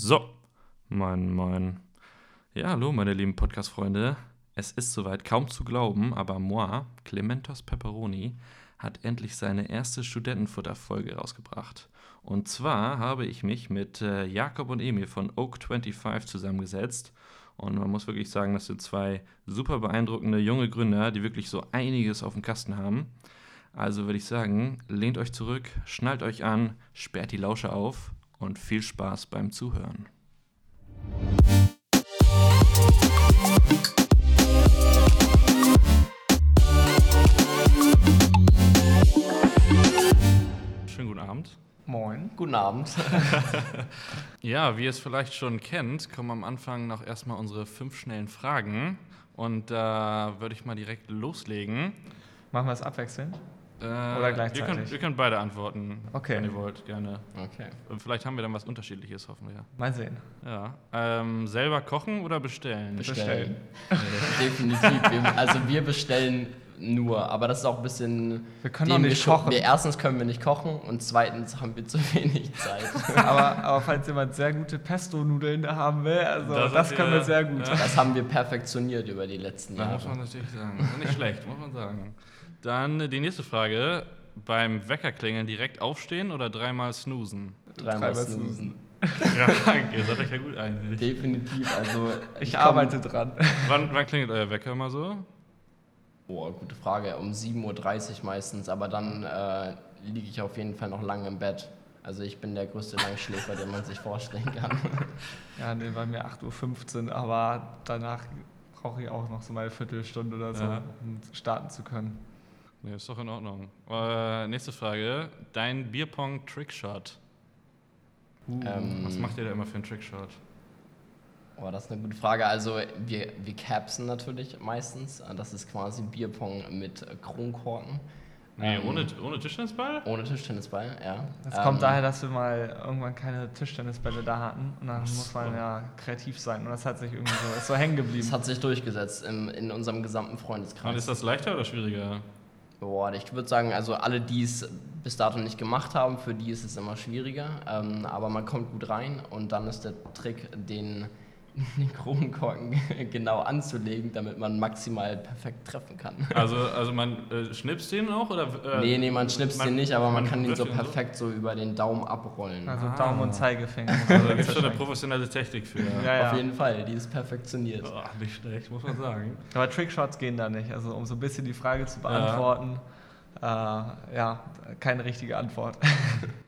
So, moin, moin. Ja, hallo, meine lieben Podcast-Freunde. Es ist soweit, kaum zu glauben, aber moi, Clementos Pepperoni, hat endlich seine erste Studentenfutter-Folge rausgebracht. Und zwar habe ich mich mit äh, Jakob und Emil von Oak25 zusammengesetzt. Und man muss wirklich sagen, das sind zwei super beeindruckende junge Gründer, die wirklich so einiges auf dem Kasten haben. Also würde ich sagen, lehnt euch zurück, schnallt euch an, sperrt die Lausche auf und viel Spaß beim Zuhören. Schönen guten Abend. Moin. Guten Abend. Ja, wie ihr es vielleicht schon kennt, kommen am Anfang noch erstmal unsere fünf schnellen Fragen. Und da würde ich mal direkt loslegen. Machen wir es abwechselnd? Äh, Oder gleichzeitig? Ihr könnt, ihr könnt beide antworten, Okay. wenn ihr wollt, gerne. Okay. Und vielleicht haben wir dann was Unterschiedliches, hoffen wir. Mal sehen. Ja. Ähm, selber kochen oder bestellen? Bestellen. Definitiv. Wir, also wir bestellen nur, aber das ist auch ein bisschen. Wir können doch nicht kochen. Wir, erstens können wir nicht kochen und zweitens haben wir zu wenig Zeit. aber, aber falls jemand sehr gute Pesto-Nudeln da haben will, also Das das, können wir sehr gut. ja. Das haben wir perfektioniert über die letzten Da muss man Jahre. natürlich sagen. Nicht schlecht, muss man sagen. Dann die nächste Frage. Beim Weckerklingeln direkt aufstehen oder dreimal snoosen? Dreimal Dreimal snoosen. Ja, ihr seid euch ja gut einig. Definitiv. Also Ich komm- arbeite dran. Wann, wann klingelt euer Wecker immer so? Boah, gute Frage. Um 7.30 Uhr meistens, aber dann äh, liege ich auf jeden Fall noch lange im Bett. Also ich bin der größte Langschläfer, den man sich vorstellen kann. Ja, nee, bei mir 8.15 Uhr, aber danach brauche ich auch noch so meine Viertelstunde oder so, Ja. um starten zu können. Nee, ist doch in Ordnung. Äh, nächste Frage. Dein Bierpong-Trickshot. Ähm, Was macht ihr da immer für einen Trickshot? Oh, das ist eine gute Frage. Also wir, wir capsen natürlich meistens. Das ist quasi Bierpong mit äh, Kronkorken. Nee, Ähm, ohne, ohne Tischtennisball? Ohne Tischtennisball, ja. Das Ähm, kommt daher, dass wir mal irgendwann keine Tischtennisbälle da hatten und dann muss man ja kreativ sein und das hat sich irgendwie so, ist so hängen geblieben. Es hat sich durchgesetzt im, in unserem gesamten Und Freundeskreis. ist das leichter oder schwieriger? Boah, ich würde sagen, also alle, die es bis dato nicht gemacht haben, für die ist es immer schwieriger. Ähm, aber man kommt gut rein und dann ist der Trick, den, den Kronkorken genau anzulegen, damit man maximal perfekt treffen kann. Also, also man äh, schnipst den auch? Oder, äh, nee, nee, man schnipst den nicht, aber man, kann ihn so perfekt so über den Daumen abrollen. Also Ah. Daumen und Zeigefinger. muss Also, man da gibt es schon eine professionelle Technik für. Ja, ja. Auf jeden Fall, die ist perfektioniert. Oh, nicht schlecht, muss man sagen. Aber Trickshots gehen da nicht. Also um so ein bisschen die Frage zu beantworten, äh, ja, keine richtige Antwort.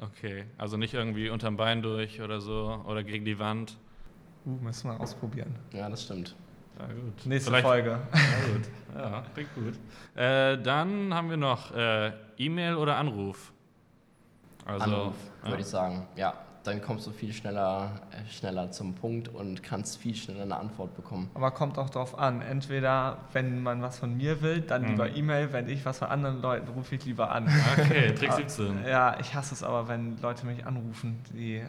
Okay, also nicht irgendwie unterm Bein durch oder so oder gegen die Wand. Uh, müssen wir ausprobieren. Ja, das stimmt. Ja, gut. Nächste Vielleicht- Folge. Ja, gut. Ja, klingt gut. Äh, dann haben wir noch äh, E-Mail oder Anruf. Also, Anruf, ja. würde ich sagen. Ja, dann kommst du viel schneller, äh, schneller zum Punkt und kannst viel schneller eine Antwort bekommen. Aber kommt auch drauf an. Entweder, wenn man was von mir will, dann Mhm. lieber E-Mail. Wenn ich was von anderen Leuten, rufe ich lieber an. Okay, Trick 17. Ja, ich hasse es aber, wenn Leute mich anrufen. Die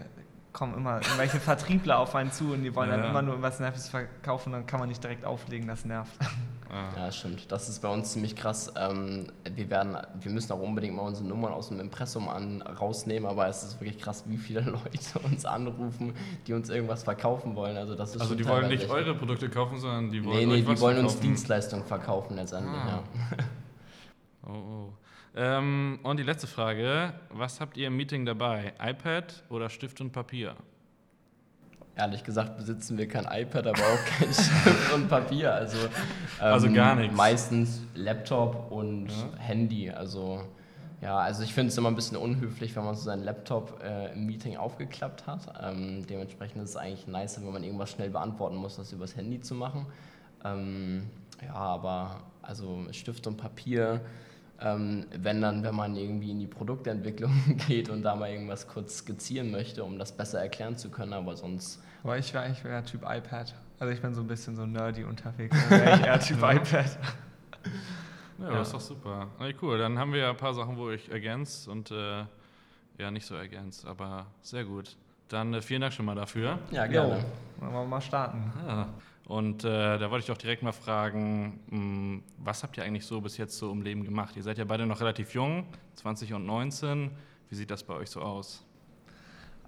kommen immer irgendwelche Vertriebler auf einen zu und die wollen Ja, dann immer nur irgendwas Nerviges verkaufen, dann kann man nicht direkt auflegen, das nervt. Ah. Ja, das stimmt. Das ist bei uns ziemlich krass. Ähm, wir, werden, wir müssen auch unbedingt mal unsere Nummern aus dem Impressum an, rausnehmen, aber es ist wirklich krass, wie viele Leute uns anrufen, die uns irgendwas verkaufen wollen. Also, das ist Also die wollen nicht eure Produkte kaufen, sondern die wollen Nee, nee, euch die was wollen uns. Dienstleistungen verkaufen letztendlich, Ah. ja. Oh, oh. Ähm, und die letzte Frage. Was habt ihr im Meeting dabei? iPad oder Stift und Papier? Ehrlich gesagt besitzen wir kein iPad, aber auch kein Stift und Papier. Also, ähm, Also gar nichts. Meistens Laptop und Ja. Handy. Also ja, also ich finde es immer ein bisschen unhöflich, wenn man so seinen Laptop äh, im Meeting aufgeklappt hat. Ähm, dementsprechend ist es eigentlich nice, wenn man irgendwas schnell beantworten muss, das übers Handy zu machen. Ähm, ja, aber also Stift und Papier, ähm, wenn dann, wenn man irgendwie in die Produktentwicklung geht und da mal irgendwas kurz skizzieren möchte, um das besser erklären zu können, aber sonst Aber ich wäre eigentlich eher Typ iPad. Also ich bin so ein bisschen so nerdy unterwegs. Dann wäre ich eher Typ Ja. iPad. Ja, Ja. das ist doch super. Okay, cool. Dann haben wir ja ein paar Sachen, wo ich ergänzt und äh, ja, nicht so ergänzt, aber sehr gut. Dann äh, vielen Dank schon mal dafür. ja gerne. Wollen wir mal starten. Ah. Und äh, da wollte ich doch direkt mal fragen, mh, was habt ihr eigentlich so bis jetzt so im Leben gemacht? Ihr seid ja beide noch relativ jung, 20 und 19. Wie sieht das bei euch so aus?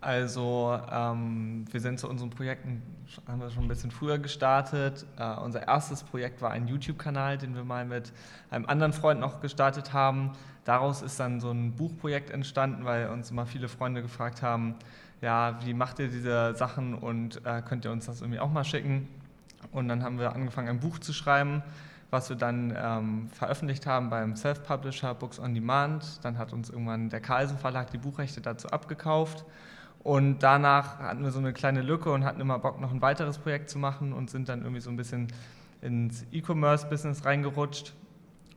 Also ähm, wir sind zu unseren Projekten, haben wir schon ein bisschen früher gestartet. Äh, unser erstes Projekt war ein YouTube-Kanal, den wir mal mit einem anderen Freund noch gestartet haben. Daraus ist dann so ein Buchprojekt entstanden, weil uns immer viele Freunde gefragt haben, ja, wie macht ihr diese Sachen und äh, könnt ihr uns das irgendwie auch mal schicken? Und dann haben wir angefangen, ein Buch zu schreiben, was wir dann ähm, veröffentlicht haben beim Self-Publisher Books on Demand. Dann hat uns irgendwann der Carlsen Verlag die Buchrechte dazu abgekauft. Und danach hatten wir so eine kleine Lücke und hatten immer Bock, noch ein weiteres Projekt zu machen und sind dann irgendwie so ein bisschen ins E-Commerce-Business reingerutscht,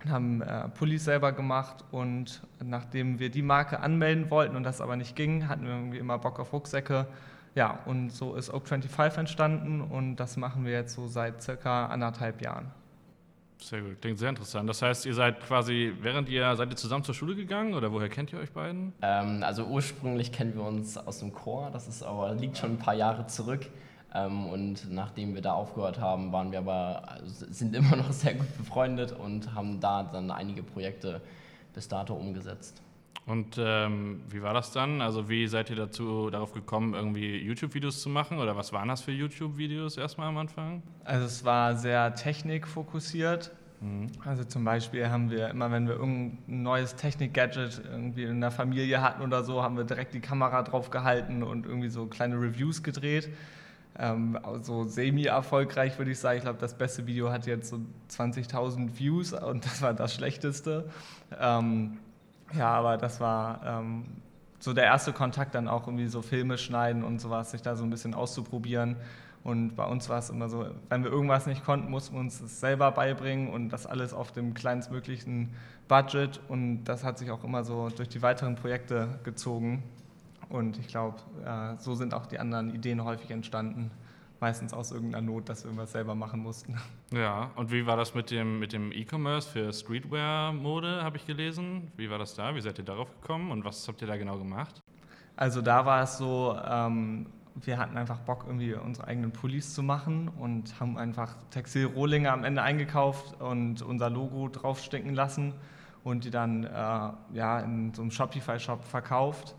haben äh, Pullis selber gemacht und nachdem wir die Marke anmelden wollten und das aber nicht ging, hatten wir irgendwie immer Bock auf Rucksäcke. Ja, und so ist Oak25 entstanden und das machen wir jetzt so seit circa anderthalb Jahren. Sehr gut, klingt sehr interessant. Das heißt, ihr seid quasi, während ihr, seid ihr zusammen zur Schule gegangen oder woher kennt ihr euch beiden? Ähm, also ursprünglich kennen wir uns aus dem Chor, das ist aber, liegt schon ein paar Jahre zurück. Ähm, und nachdem wir da aufgehört haben, waren wir aber, also sind immer noch sehr gut befreundet und haben da dann einige Projekte bis dato umgesetzt. Und ähm, wie war das dann? Also wie seid ihr dazu darauf gekommen, irgendwie YouTube-Videos zu machen? Oder was waren das für YouTube-Videos erstmal am Anfang? Also es war sehr technikfokussiert. Mhm. Also zum Beispiel haben wir immer, wenn wir irgendein neues Technik-Gadget irgendwie in der Familie hatten oder so, haben wir direkt die Kamera drauf gehalten und irgendwie so kleine Reviews gedreht. Ähm, so semi-erfolgreich würde ich sagen. Ich glaube, das beste Video hat jetzt so 20.000 Views und das war das schlechteste. Ähm, ja, aber das war ähm, so der erste Kontakt, dann auch irgendwie so Filme schneiden und sowas, sich da so ein bisschen auszuprobieren. Und bei uns war es immer so, wenn wir irgendwas nicht konnten, mussten wir uns das selber beibringen und das alles auf dem kleinstmöglichen Budget. Und das hat sich auch immer so durch die weiteren Projekte gezogen. Und ich glaube, äh, so sind auch die anderen Ideen häufig entstanden meistens aus irgendeiner Not, dass wir irgendwas selber machen mussten. Ja, und wie war das mit dem mit dem E-Commerce für Streetwear-Mode, habe ich gelesen? Wie war das da? Wie seid ihr darauf gekommen und was habt ihr da genau gemacht? Also da war es so, ähm, wir hatten einfach Bock, irgendwie unsere eigenen Pullis zu machen und haben einfach Textilrohlinge am Ende eingekauft und unser Logo draufstecken lassen und die dann äh, ja, in so einem Shopify-Shop verkauft.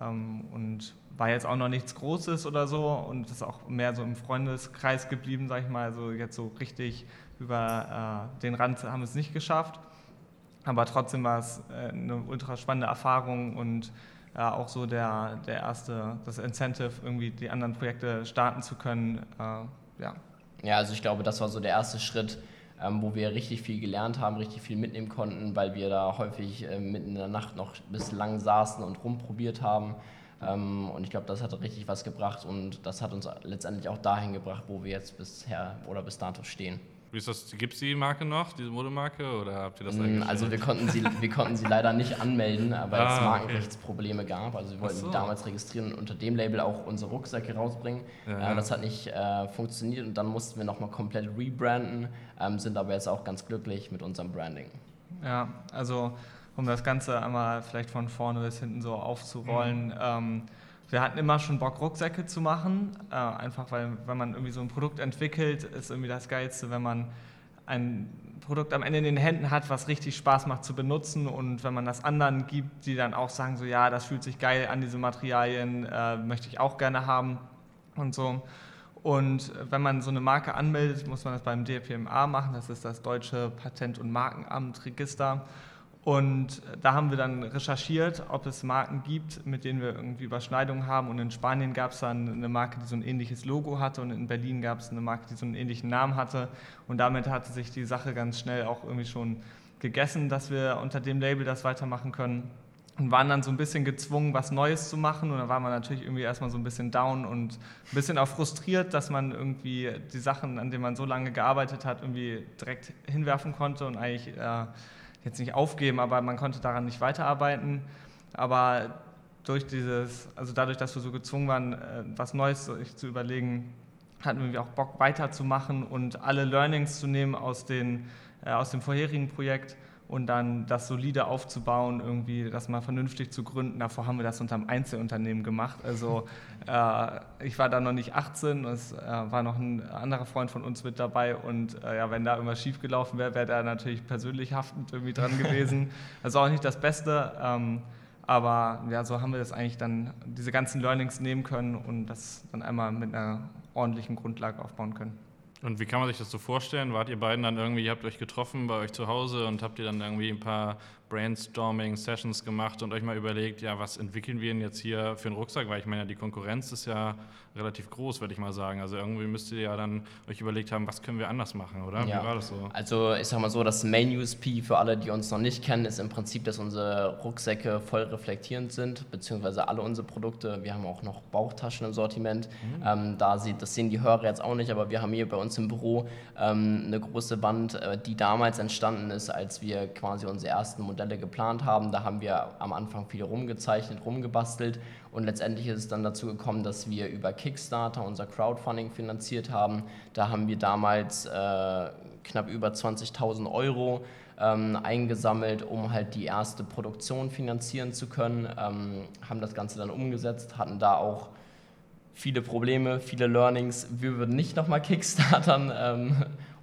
Ähm, und war jetzt auch noch nichts Großes oder so und ist auch mehr so im Freundeskreis geblieben, sag ich mal. Also jetzt so richtig über äh, den Rand haben wir es nicht geschafft. Aber trotzdem war es äh, eine ultra spannende Erfahrung und äh, auch so der, der erste, das Incentive, irgendwie die anderen Projekte starten zu können. Äh, ja. ja, also ich glaube, das war so der erste Schritt, ähm, wo wir richtig viel gelernt haben, richtig viel mitnehmen konnten, weil wir da häufig äh, mitten in der Nacht noch bis lang saßen und rumprobiert haben. Ähm, und ich glaube, das hat richtig was gebracht und das hat uns letztendlich auch dahin gebracht, wo wir jetzt bisher oder bis dato stehen. Wie ist das? Gibt es die Marke noch, diese Modemarke, oder habt ihr das mm, Also wir konnten, sie, wir konnten sie leider nicht anmelden, weil ah, es Markenrechtsprobleme okay. gab. Also wir wollten so. die damals registrieren und unter dem Label auch unsere Rucksäcke rausbringen. Ja. Äh, das hat nicht äh, funktioniert und dann mussten wir nochmal komplett rebranden, ähm, sind aber jetzt auch ganz glücklich mit unserem Branding. Ja, also um das Ganze einmal vielleicht von vorne bis hinten so aufzurollen. Mhm. Ähm, wir hatten immer schon Bock, Rucksäcke zu machen, äh, einfach weil, wenn man irgendwie so ein Produkt entwickelt, ist irgendwie das Geilste, wenn man ein Produkt am Ende in den Händen hat, was richtig Spaß macht zu benutzen und wenn man das anderen gibt, die dann auch sagen, so ja, das fühlt sich geil an, diese Materialien äh, möchte ich auch gerne haben und so. Und wenn man so eine Marke anmeldet, muss man das beim DPMA machen, das ist das Deutsche Patent- und Markenamt Register. Und da haben wir dann recherchiert, ob es Marken gibt, mit denen wir irgendwie Überschneidungen haben. Und in Spanien gab es dann eine Marke, die so ein ähnliches Logo hatte. Und in Berlin gab es eine Marke, die so einen ähnlichen Namen hatte. Und damit hatte sich die Sache ganz schnell auch irgendwie schon gegessen, dass wir unter dem Label das weitermachen können. Und waren dann so ein bisschen gezwungen, was Neues zu machen. Und da war man natürlich irgendwie erstmal so ein bisschen down und ein bisschen auch frustriert, dass man irgendwie die Sachen, an denen man so lange gearbeitet hat, irgendwie direkt hinwerfen konnte und eigentlich... Äh, jetzt nicht aufgeben, aber man konnte daran nicht weiterarbeiten. Aber durch dieses, also dadurch, dass wir so gezwungen waren, äh, was Neues zu überlegen, hatten wir auch Bock weiterzumachen und alle Learnings zu nehmen aus, den, äh, aus dem vorherigen Projekt und dann das solide aufzubauen, irgendwie das mal vernünftig zu gründen. Davor haben wir das unter einem Einzelunternehmen gemacht. Also äh, ich war da noch nicht 18, es äh, war noch ein anderer Freund von uns mit dabei und äh, ja, wenn da irgendwas schiefgelaufen wäre, wäre der natürlich persönlich haftend irgendwie dran gewesen. Also auch nicht das Beste. Ähm, Aber ja, so haben wir das eigentlich dann, diese ganzen Learnings nehmen können und das dann einmal mit einer ordentlichen Grundlage aufbauen können. Und wie kann man sich das so vorstellen? Wart ihr beiden dann irgendwie, ihr habt euch getroffen bei euch zu Hause und habt ihr dann irgendwie ein paar Brainstorming-Sessions gemacht und euch mal überlegt, ja, was entwickeln wir denn jetzt hier für einen Rucksack? Weil ich meine, die Konkurrenz ist ja relativ groß, würde ich mal sagen. Also irgendwie müsst ihr ja dann euch überlegt haben, was können wir anders machen, oder? Ja. Wie war das so? Also ich sag mal so, das Main USP für alle, die uns noch nicht kennen, ist im Prinzip, dass unsere Rucksäcke voll reflektierend sind, beziehungsweise alle unsere Produkte. Wir haben auch noch Bauchtaschen im Sortiment. Mhm. Ähm, da sieht, das sehen die Hörer jetzt auch nicht, aber wir haben hier bei uns im Büro ähm, eine große Wand, äh, die damals entstanden ist, als wir quasi unsere ersten Modelle geplant haben. Da haben wir am Anfang viel rumgezeichnet, rumgebastelt und letztendlich ist es dann dazu gekommen, dass wir über Kickstarter unser Crowdfunding finanziert haben. Da haben wir damals äh, knapp über 20.000 Euro ähm, eingesammelt, um halt die erste Produktion finanzieren zu können. Ähm, haben das Ganze dann umgesetzt, hatten da auch viele Probleme, viele Learnings. Wir würden nicht nochmal Kickstartern. Ähm,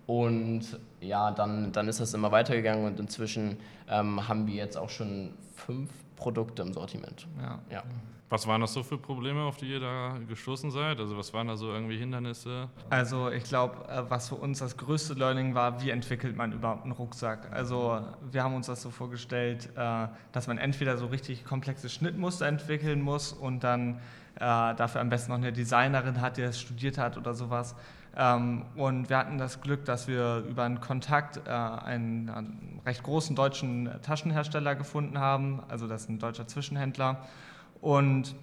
und ja, dann, dann ist das immer weitergegangen und inzwischen ähm, haben wir jetzt auch schon fünf Produkte im Sortiment. Ja. ja. Was waren das so für Probleme, auf die ihr da gestoßen seid? Also was waren da so irgendwie Hindernisse? Also ich glaube, äh, was für uns das größte Learning war, wie entwickelt man überhaupt einen Rucksack? Also wir haben uns das so vorgestellt, äh, dass man entweder so richtig komplexe Schnittmuster entwickeln muss und dann äh, dafür am besten noch eine Designerin hat, die das studiert hat oder sowas. Ähm, und wir hatten das Glück, dass wir über einen Kontakt einen, einen recht großen deutschen Taschenhersteller gefunden haben. Also das ist ein deutscher Zwischenhändler. Und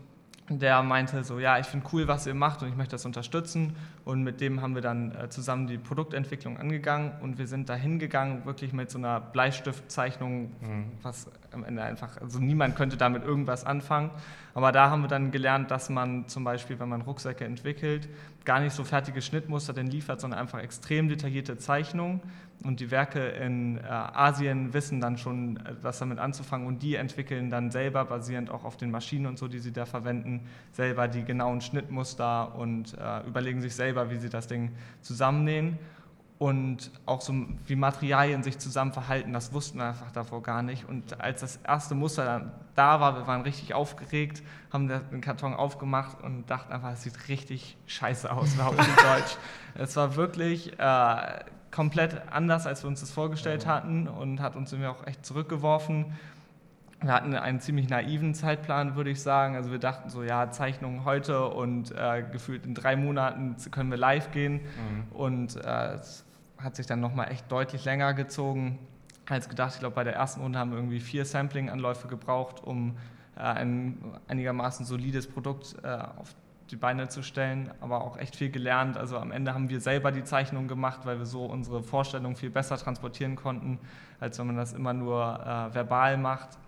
der meinte so, ja, ich finde cool, was ihr macht und ich möchte das unterstützen. Und mit dem haben wir dann äh, zusammen die Produktentwicklung angegangen und wir sind da hingegangen, wirklich mit so einer Bleistiftzeichnung, mhm. was am Ende einfach, also niemand könnte damit irgendwas anfangen. Aber da haben wir dann gelernt, dass man zum Beispiel, wenn man Rucksäcke entwickelt, gar nicht so fertige Schnittmuster denn liefert, sondern einfach extrem detaillierte Zeichnungen. Und die Werke in äh, Asien wissen dann schon, äh, was damit anzufangen und die entwickeln dann selber, basierend auch auf den Maschinen und so, die sie da verwenden, selber die genauen Schnittmuster und äh, überlegen sich selber, wie sie das Ding zusammennähen und auch so wie Materialien sich zusammen verhalten, das wussten wir einfach davor gar nicht. Und als das erste Muster dann da war, wir waren richtig aufgeregt, haben den Karton aufgemacht und dachten einfach, es sieht richtig scheiße aus, überhaupt in Deutsch. Es war wirklich äh, komplett anders, als wir uns das vorgestellt hatten und hat uns irgendwie auch echt zurückgeworfen. Wir hatten einen ziemlich naiven Zeitplan, würde ich sagen. Also wir dachten so, ja, Zeichnungen heute und äh, gefühlt in drei Monaten können wir live gehen. Mhm. Und äh, es hat sich dann nochmal echt deutlich länger gezogen als gedacht. Ich glaube, bei der ersten Runde haben wir irgendwie vier Sampling-Anläufe gebraucht, um äh, ein einigermaßen solides Produkt äh, auf die Beine zu stellen, aber auch echt viel gelernt. Also am Ende haben wir selber die Zeichnung gemacht, weil wir so unsere Vorstellung viel besser transportieren konnten, als wenn man das immer nur äh, verbal macht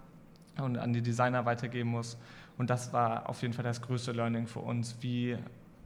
und an die Designer weitergeben muss. Und das war auf jeden Fall das größte Learning für uns. Wie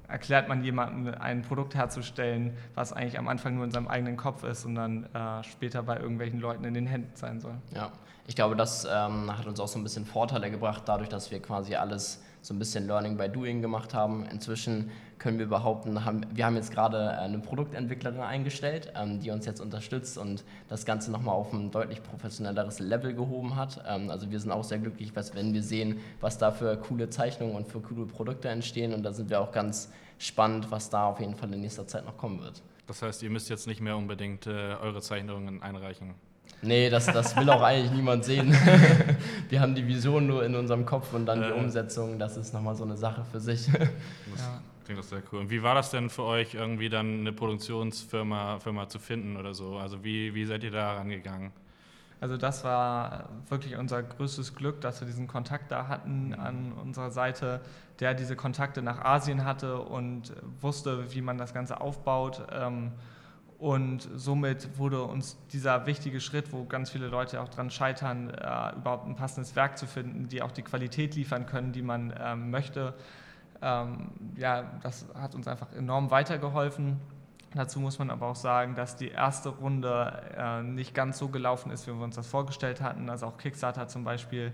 erklärt man jemandem, ein Produkt herzustellen, was eigentlich am Anfang nur in seinem eigenen Kopf ist und dann äh, später bei irgendwelchen Leuten in den Händen sein soll. Ja, ich glaube, das ähm, hat uns auch so ein bisschen Vorteile gebracht, dadurch, dass wir quasi alles so ein bisschen Learning by Doing gemacht haben. Inzwischen können wir behaupten, haben, wir haben jetzt gerade eine Produktentwicklerin eingestellt, ähm, die uns jetzt unterstützt und das Ganze nochmal auf ein deutlich professionelleres Level gehoben hat. Ähm, also wir sind auch sehr glücklich, wenn wir sehen, was da für coole Zeichnungen und für coole Produkte entstehen und da sind wir auch ganz spannend, was da auf jeden Fall in nächster Zeit noch kommen wird. Das heißt, ihr müsst jetzt nicht mehr unbedingt äh, eure Zeichnungen einreichen. Nee, das, das will auch eigentlich niemand sehen. Wir haben die Vision nur in unserem Kopf und dann die Umsetzung, das ist nochmal so eine Sache für sich. Das ja. klingt doch sehr cool. Und wie war das denn für euch, irgendwie dann eine Produktionsfirma Firma zu finden oder so? Also wie, wie seid ihr da rangegangen? Also das war wirklich unser größtes Glück, dass wir diesen Kontakt da hatten mhm. an unserer Seite, der diese Kontakte nach Asien hatte und wusste, wie man das Ganze aufbaut. Ähm, und somit wurde uns dieser wichtige Schritt, wo ganz viele Leute auch dran scheitern, äh, überhaupt ein passendes Werk zu finden, die auch die Qualität liefern können, die man ähm, möchte, ähm, ja, das hat uns einfach enorm weitergeholfen. Dazu muss man aber auch sagen, dass die erste Runde äh, nicht ganz so gelaufen ist, wie wir uns das vorgestellt hatten. Also auch Kickstarter zum Beispiel,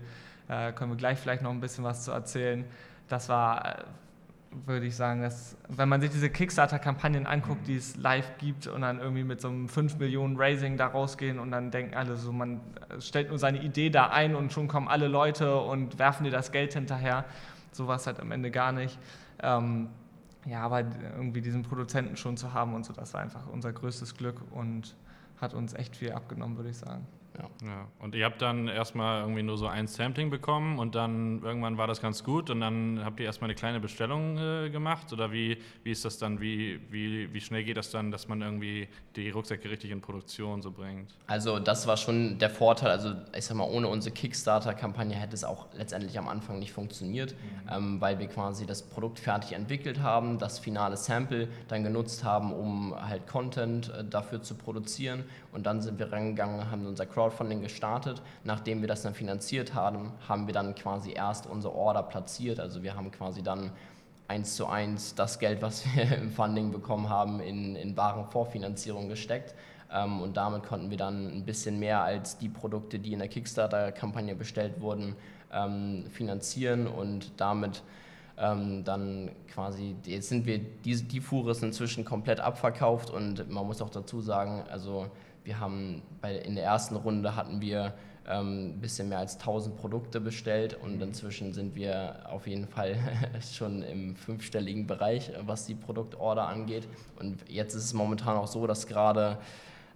äh, können wir gleich vielleicht noch ein bisschen was zu erzählen. Das war äh, würde ich sagen, dass wenn man sich diese Kickstarter-Kampagnen anguckt, die es live gibt und dann irgendwie mit so einem 5 Millionen Raising da rausgehen und dann denken alle so, man stellt nur seine Idee da ein und schon kommen alle Leute und werfen dir das Geld hinterher. So war es halt am Ende gar nicht. Ähm, ja, aber irgendwie diesen Produzenten schon zu haben und so, das war einfach unser größtes Glück und hat uns echt viel abgenommen, würde ich sagen. Ja. ja. Und ihr habt dann erstmal irgendwie nur so ein Sampling bekommen und dann irgendwann war das ganz gut und dann habt ihr erstmal eine kleine Bestellung äh, gemacht oder wie, wie ist das dann, wie, wie, wie schnell geht das dann, dass man irgendwie die Rucksäcke richtig in Produktion so bringt? Also das war schon der Vorteil, also ich sag mal, ohne unsere Kickstarter-Kampagne hätte es auch letztendlich am Anfang nicht funktioniert, mhm. ähm, weil wir quasi das Produkt fertig entwickelt haben, das finale Sample dann genutzt haben, um halt Content äh, dafür zu produzieren und dann sind wir reingegangen, haben unser Crowd Crowdfunding gestartet. Nachdem wir das dann finanziert haben, haben wir dann quasi erst unsere Order platziert. Also wir haben quasi dann eins zu eins das Geld, was wir im Funding bekommen haben, in, in Warenvorfinanzierung gesteckt. Ähm, und damit konnten wir dann ein bisschen mehr als die Produkte, die in der Kickstarter-Kampagne bestellt wurden, ähm, finanzieren und damit ähm, dann quasi, jetzt sind wir, die, die Fuhre ist inzwischen komplett abverkauft und man muss auch dazu sagen, also wir haben bei, in der ersten Runde hatten wir ähm, ein bisschen mehr als 1000 Produkte bestellt und mhm. inzwischen sind wir auf jeden Fall schon im fünfstelligen Bereich, was die Produktorder angeht. Und jetzt ist es momentan auch so, dass gerade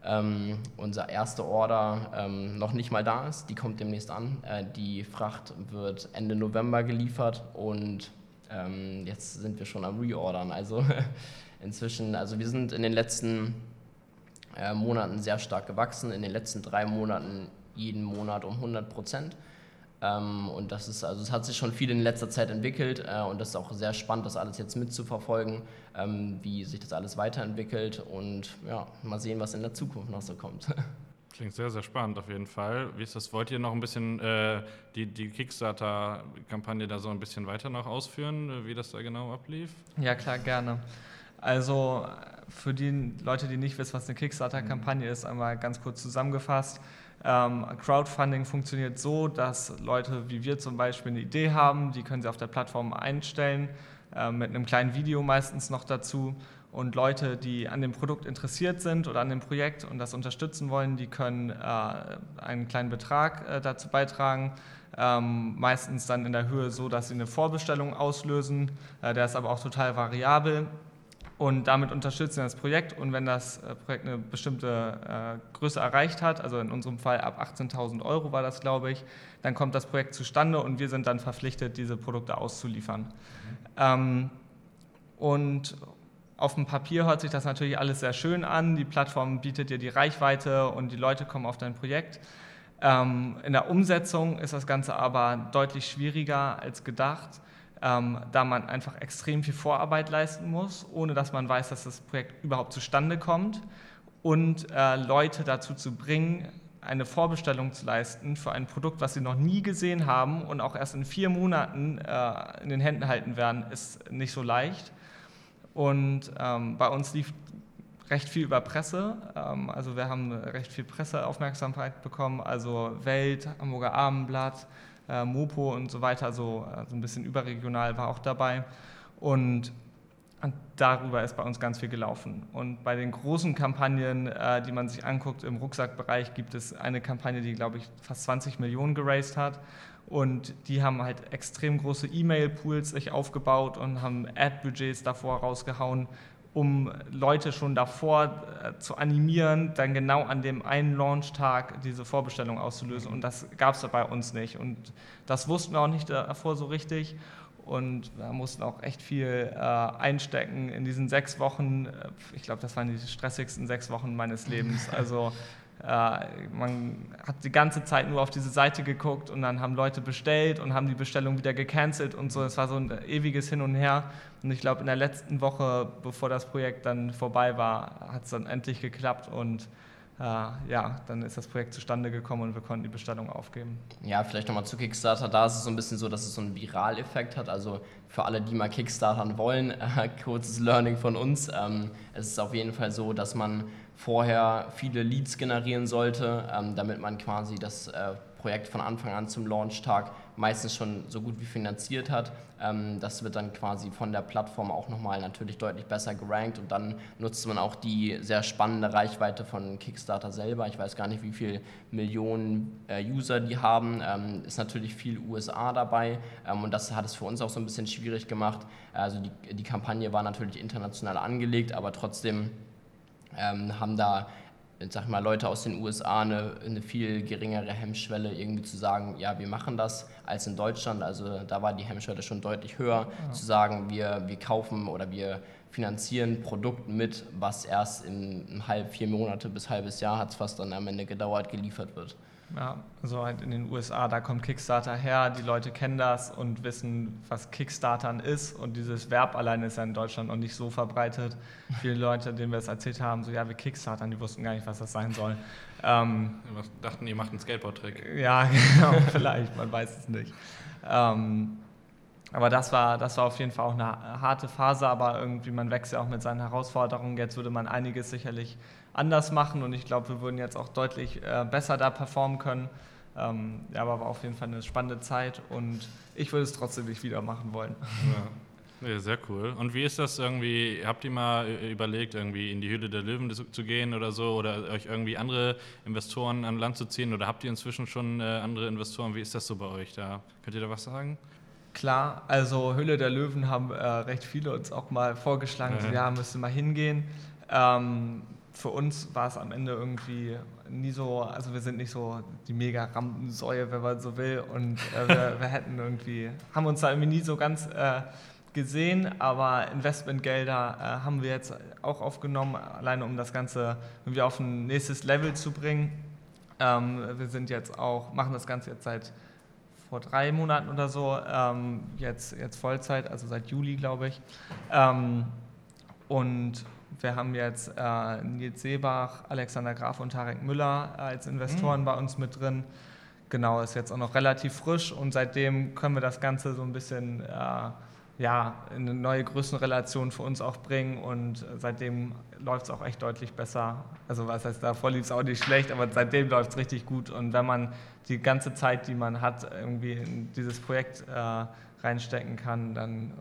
ähm, unser erste Order ähm, noch nicht mal da ist. Die kommt demnächst an. Äh, die Fracht wird Ende November geliefert und ähm, jetzt sind wir schon am Reordern. Also inzwischen, also wir sind in den letzten äh, Monaten sehr stark gewachsen. In den letzten drei Monaten jeden Monat um 100 Prozent. Ähm, und das ist, also es hat sich schon viel in letzter Zeit entwickelt äh, und das ist auch sehr spannend, das alles jetzt mitzuverfolgen, ähm, wie sich das alles weiterentwickelt und ja, mal sehen, was in der Zukunft noch so kommt. Klingt sehr, sehr spannend auf jeden Fall. Wie ist das? Wollt ihr noch ein bisschen äh, die, die Kickstarter-Kampagne da so ein bisschen weiter noch ausführen, wie das da genau ablief? Ja, klar, gerne. Also für die Leute, die nicht wissen, was eine Kickstarter-Kampagne ist, einmal ganz kurz zusammengefasst. Ähm, Crowdfunding funktioniert so, dass Leute wie wir zum Beispiel eine Idee haben, die können sie auf der Plattform einstellen, äh, mit einem kleinen Video meistens noch dazu. Und Leute, die an dem Produkt interessiert sind oder an dem Projekt und das unterstützen wollen, die können äh, einen kleinen Betrag äh, dazu beitragen. Ähm, meistens dann in der Höhe so, dass sie eine Vorbestellung auslösen. Äh, der ist aber auch total variabel und damit unterstützen wir das Projekt. Und wenn das äh, Projekt eine bestimmte äh, Größe erreicht hat, also in unserem Fall ab 18.000 Euro war das, glaube ich, dann kommt das Projekt zustande und wir sind dann verpflichtet, diese Produkte auszuliefern. Ähm, und auf dem Papier hört sich das natürlich alles sehr schön an. Die Plattform bietet dir die Reichweite und die Leute kommen auf dein Projekt. Ähm, in der Umsetzung ist das Ganze aber deutlich schwieriger als gedacht ähm, da man einfach extrem viel Vorarbeit leisten muss, ohne dass man weiß, dass das Projekt überhaupt zustande kommt und äh, Leute dazu zu bringen, eine Vorbestellung zu leisten für ein Produkt, was sie noch nie gesehen haben und auch erst in vier Monaten äh, in den Händen halten werden, ist nicht so leicht. Und ähm, bei uns lief recht viel über Presse. Ähm, also wir haben recht viel Presseaufmerksamkeit bekommen, also Welt, Hamburger Abendblatt, äh, Mopo und so weiter, so also ein bisschen überregional war auch dabei. Und und darüber ist bei uns ganz viel gelaufen. Und bei den großen Kampagnen, äh, die man sich anguckt im Rucksackbereich, gibt es eine Kampagne, die, glaube ich, fast 20 Millionen geraced hat. Und die haben halt extrem große E-Mail-Pools sich aufgebaut und haben Ad-Budgets davor rausgehauen, um Leute schon davor äh, zu animieren, dann genau an dem einen Launch-Tag diese Vorbestellung auszulösen. Und das gab es bei uns nicht. Und das wussten wir auch nicht davor so richtig. Und wir mussten auch echt viel äh, einstecken in diesen sechs Wochen. Äh, ich glaube, das waren die stressigsten sechs Wochen meines Lebens. Also man hat die ganze Zeit nur auf diese Seite geguckt und dann haben Leute bestellt und haben die Bestellung wieder gecancelt und so. Es war so ein ewiges Hin und Her. Und ich glaube, in der letzten Woche, bevor das Projekt dann vorbei war, hat es dann endlich geklappt und äh, ja, dann ist das Projekt zustande gekommen und wir konnten die Bestellung aufgeben. Ja, vielleicht nochmal zu Kickstarter. Da ist es so ein bisschen so, dass es so einen Viraleffekt hat. Also für alle, die mal Kickstartern wollen, äh, kurzes Learning von uns. Ähm, es ist auf jeden Fall so, dass man vorher viele Leads generieren sollte, ähm, damit man quasi das äh, Projekt von Anfang an zum Launchtag meistens schon so gut wie finanziert hat. Ähm, das wird dann quasi von der Plattform auch nochmal natürlich deutlich besser gerankt und dann nutzt man auch die sehr spannende Reichweite von Kickstarter selber. Ich weiß gar nicht, wie viele Millionen äh, User die haben. Ähm, ist natürlich viel USA dabei ähm, und das hat es für uns auch so ein bisschen schwierig gemacht. Also die, die Kampagne war natürlich international angelegt, aber trotzdem ähm, haben da sag mal, Leute aus den USA eine, eine, viel geringere Hemmschwelle, irgendwie zu sagen, ja, wir machen das, als in Deutschland. Also da war die Hemmschwelle schon deutlich höher, ja. zu sagen, wir, wir kaufen oder wir finanzieren Produkt mit, was erst in einem halb, vier Monate bis halbes Jahr hat es fast dann am Ende gedauert, geliefert wird. Ja, also halt in den USA, da kommt Kickstarter her, die Leute kennen das und wissen, was Kickstartern ist und dieses Verb allein ist ja in Deutschland noch nicht so verbreitet. Viele Leute, denen wir es erzählt haben, so ja, wir Kickstartern, die wussten gar nicht, was das sein soll. Ähm, dachten, ihr macht einen Skateboard-Trick. Ja, genau, vielleicht, man weiß es nicht. Ähm, aber das war, das war auf jeden Fall auch eine harte Phase, aber irgendwie man wächst ja auch mit seinen Herausforderungen. Jetzt würde man einiges sicherlich anders machen und ich glaube, wir würden jetzt auch deutlich äh, besser da performen können. Ähm, ja, aber war auf jeden Fall eine spannende Zeit und ich würde es trotzdem nicht wieder machen wollen. Ja. ja. sehr cool. Und wie ist das irgendwie? Habt ihr mal äh, überlegt, irgendwie in die Hülle der Löwen zu gehen oder so oder euch irgendwie andere Investoren an Land zu ziehen oder habt ihr inzwischen schon äh, andere Investoren? Wie ist das so bei euch da? Könnt ihr da was sagen? Klar, also Hülle der Löwen haben äh, recht viele uns auch mal vorgeschlagen, ja, ja müsste mal hingehen. Ähm, für uns war es am Ende irgendwie nie so, also wir sind nicht so die mega Rampensäue, wenn man so will. Und äh, wir, wir, hätten irgendwie, haben uns da irgendwie nie so ganz äh, gesehen, aber Investmentgelder äh, haben wir jetzt auch aufgenommen, alleine um das Ganze irgendwie auf ein nächstes Level zu bringen. Ähm, wir sind jetzt auch, machen das Ganze jetzt seit vor drei Monaten oder so, ähm, jetzt, jetzt Vollzeit, also seit Juli, glaube ich. Ähm, und wir haben jetzt äh, Nils Seebach, Alexander Graf und Tarek Müller als Investoren mhm. bei uns mit drin. Genau, ist jetzt auch noch relativ frisch und seitdem können wir das Ganze so ein bisschen äh, ja, in eine neue Größenrelation für uns auch bringen und seitdem läuft es auch echt deutlich besser. Also was heißt, davor lief es auch nicht schlecht, aber seitdem läuft es richtig gut und wenn man die ganze Zeit, die man hat, irgendwie in dieses Projekt äh, reinstecken kann, dann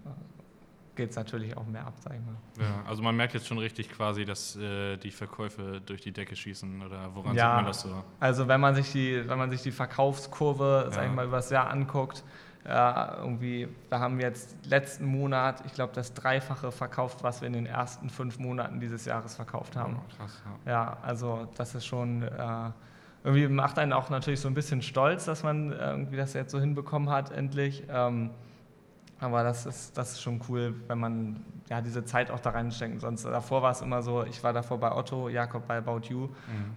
geht es natürlich auch mehr ab, sag ich mal. Ja, also man merkt jetzt schon richtig quasi, dass äh, die Verkäufe durch die Decke schießen oder woran ja, sieht man das so? Also wenn man sich die, wenn man sich die Verkaufskurve, ja. sag ich mal, über das Jahr anguckt, äh, irgendwie, wir haben jetzt letzten Monat, ich glaube, das Dreifache verkauft, was wir in den ersten fünf Monaten dieses Jahres verkauft haben. Oh, krass, ja. ja. also das ist schon äh, irgendwie macht einen auch natürlich so ein bisschen stolz, dass man irgendwie das jetzt so hinbekommen hat, endlich. Ähm, aber das ist, das ist schon cool, wenn man ja, diese Zeit auch da reinsteckt. Sonst davor war es immer so, ich war davor bei Otto, Jakob bei About You mhm.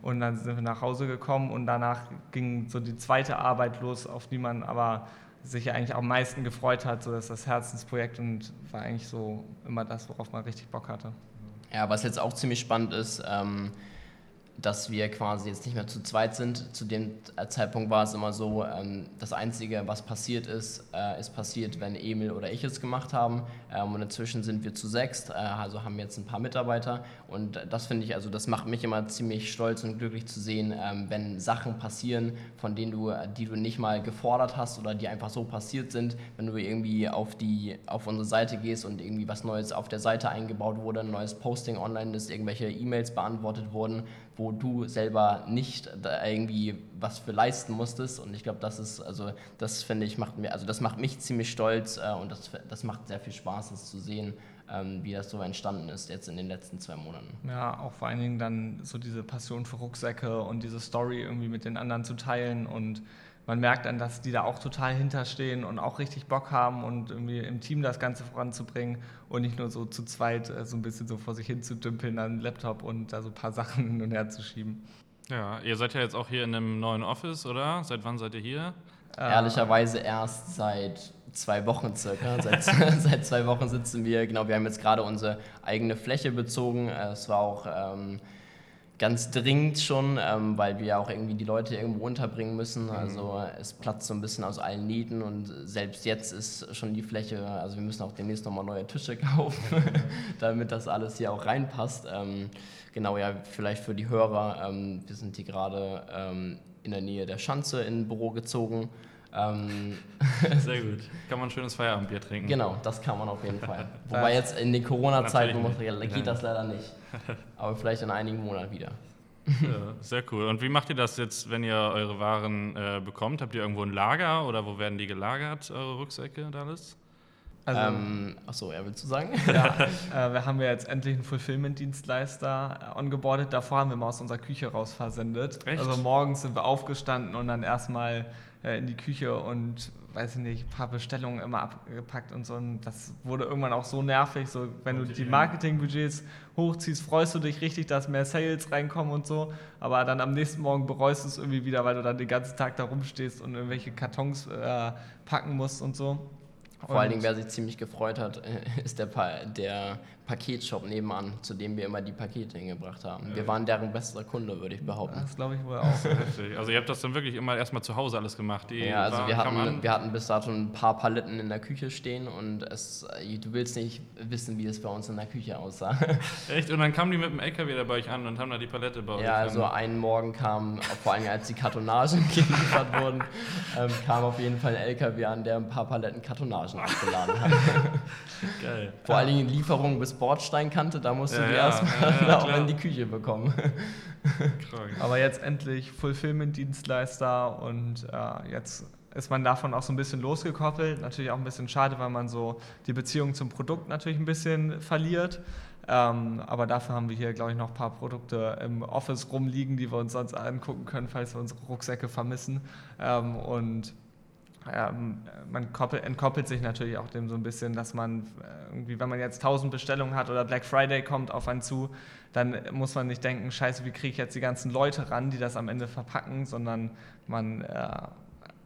und dann sind wir nach Hause gekommen und danach ging so die zweite Arbeit los, auf die man aber sich eigentlich am meisten gefreut hat. So dass das Herzensprojekt und war eigentlich so immer das, worauf man richtig Bock hatte. Ja, was jetzt auch ziemlich spannend ist, ähm, dass wir quasi jetzt nicht mehr zu zweit sind. Zu dem Zeitpunkt war es immer so, ähm, das Einzige, was passiert ist, äh, ist passiert, wenn Emil oder ich es gemacht haben. Ähm, und inzwischen sind wir zu sechst, äh, also haben jetzt ein paar Mitarbeiter. Und das finde ich, also das macht mich immer ziemlich stolz und glücklich zu sehen, ähm, wenn Sachen passieren, von denen du, die du nicht mal gefordert hast oder die einfach so passiert sind, wenn du irgendwie auf, die, auf unsere Seite gehst und irgendwie was Neues auf der Seite eingebaut wurde, ein neues Posting online ist, irgendwelche E-Mails beantwortet wurden, wo du selber nicht irgendwie was für leisten musstest. Und ich glaube, das ist, also das finde ich, macht mir, also das macht mich ziemlich stolz äh, und das, das macht sehr viel Spaß, das zu sehen, ähm, wie das so entstanden ist jetzt in den letzten zwei Monaten. Ja, auch vor allen Dingen dann so diese Passion für Rucksäcke und diese Story irgendwie mit den anderen zu teilen und man merkt dann, dass die da auch total hinterstehen und auch richtig Bock haben und irgendwie im Team das Ganze voranzubringen und nicht nur so zu zweit äh, so ein bisschen so vor sich hin zu dümpeln an Laptop und da so ein paar Sachen hin und her zu schieben. Ja, ihr seid ja jetzt auch hier in einem neuen Office, oder? Seit wann seid ihr hier? Äh, Ehrlicherweise erst seit zwei Wochen circa. seit, seit zwei Wochen sitzen wir, genau, wir haben jetzt gerade unsere eigene Fläche bezogen. Es war auch ähm, ganz dringend schon, ähm, weil wir ja auch irgendwie die Leute irgendwo unterbringen müssen. Mhm. Also es platzt so ein bisschen aus allen Nieten und selbst jetzt ist schon die Fläche, also wir müssen auch demnächst nochmal neue Tische kaufen, damit das alles hier auch reinpasst. Ähm, genau, ja, vielleicht für die Hörer, ähm, wir sind hier gerade ähm, in der Nähe der Schanze in ein Büro gezogen. Ähm, Sehr gut. Kann man ein schönes Feierabendbier trinken. Genau, das kann man auf jeden Fall. Wobei jetzt in den Corona-Zeiten geht das leider nicht. Aber vielleicht in einigen Monaten wieder. Ja, sehr cool. Und wie macht ihr das jetzt, wenn ihr eure Waren äh, bekommt? Habt ihr irgendwo ein Lager oder wo werden die gelagert, eure Rucksäcke und alles? Also, ähm, achso, er willst du sagen? ja, äh, wir haben ja jetzt endlich einen Fulfillment-Dienstleister äh, ongeboardet. Davor haben wir mal aus unserer Küche raus versendet. Echt? Also morgens sind wir aufgestanden und dann erstmal äh, in die Küche und weiß ich nicht, ein paar Bestellungen immer abgepackt und so. Und das wurde irgendwann auch so nervig. So, wenn du Okay. die Marketingbudgets hochziehst, freust du dich richtig, dass mehr Sales reinkommen und so. Aber dann am nächsten Morgen bereust du es irgendwie wieder, weil du dann den ganzen Tag da rumstehst und irgendwelche Kartons äh, packen musst und so. Vor allen Und- Dingen, wer sich ziemlich gefreut hat, ist der, pa der Paketshop nebenan, zu dem wir immer die Pakete hingebracht haben. Wir waren deren bester Kunde, würde ich behaupten. Das glaube ich wohl auch. Also ihr habt das dann wirklich immer erstmal zu Hause alles gemacht. Die Ja, also wir hatten, an. wir hatten bis dato ein paar Paletten in der Küche stehen und es, äh, du willst nicht wissen, wie es bei uns in der Küche aussah. Echt? Und dann kamen die mit dem LKW da bei euch an und haben da die Palette bei euch. Ja, also dann- einen Morgen kam, vor allem als die Kartonagen geliefert wurden, ähm, kam auf jeden Fall ein LKW an, der ein paar Paletten Kartonagen abgeladen hat. Geil. Vor allen Dingen Lieferung bis Bordsteinkante, da musst du Ja, die ja, erstmal ja, ja, auch in die Küche bekommen. Krank. Aber jetzt endlich Fulfillment-Dienstleister und äh, jetzt ist man davon auch so ein bisschen losgekoppelt. Natürlich auch ein bisschen schade, weil man so die Beziehung zum Produkt natürlich ein bisschen verliert. Ähm, aber dafür haben wir hier, glaube ich, noch ein paar Produkte im Office rumliegen, die wir uns sonst angucken können, falls wir unsere Rucksäcke vermissen. Ähm, und ähm, man koppel, entkoppelt sich natürlich auch dem so ein bisschen, dass man äh, irgendwie, wenn man jetzt 1000 Bestellungen hat oder Black Friday kommt auf einen zu, dann muss man nicht denken, scheiße, wie kriege ich jetzt die ganzen Leute ran, die das am Ende verpacken, sondern man, äh,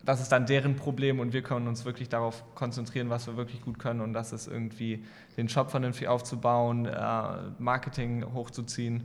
das ist dann deren Problem und wir können uns wirklich darauf konzentrieren, was wir wirklich gut können und das ist irgendwie den Shop vernünftig aufzubauen, äh, Marketing hochzuziehen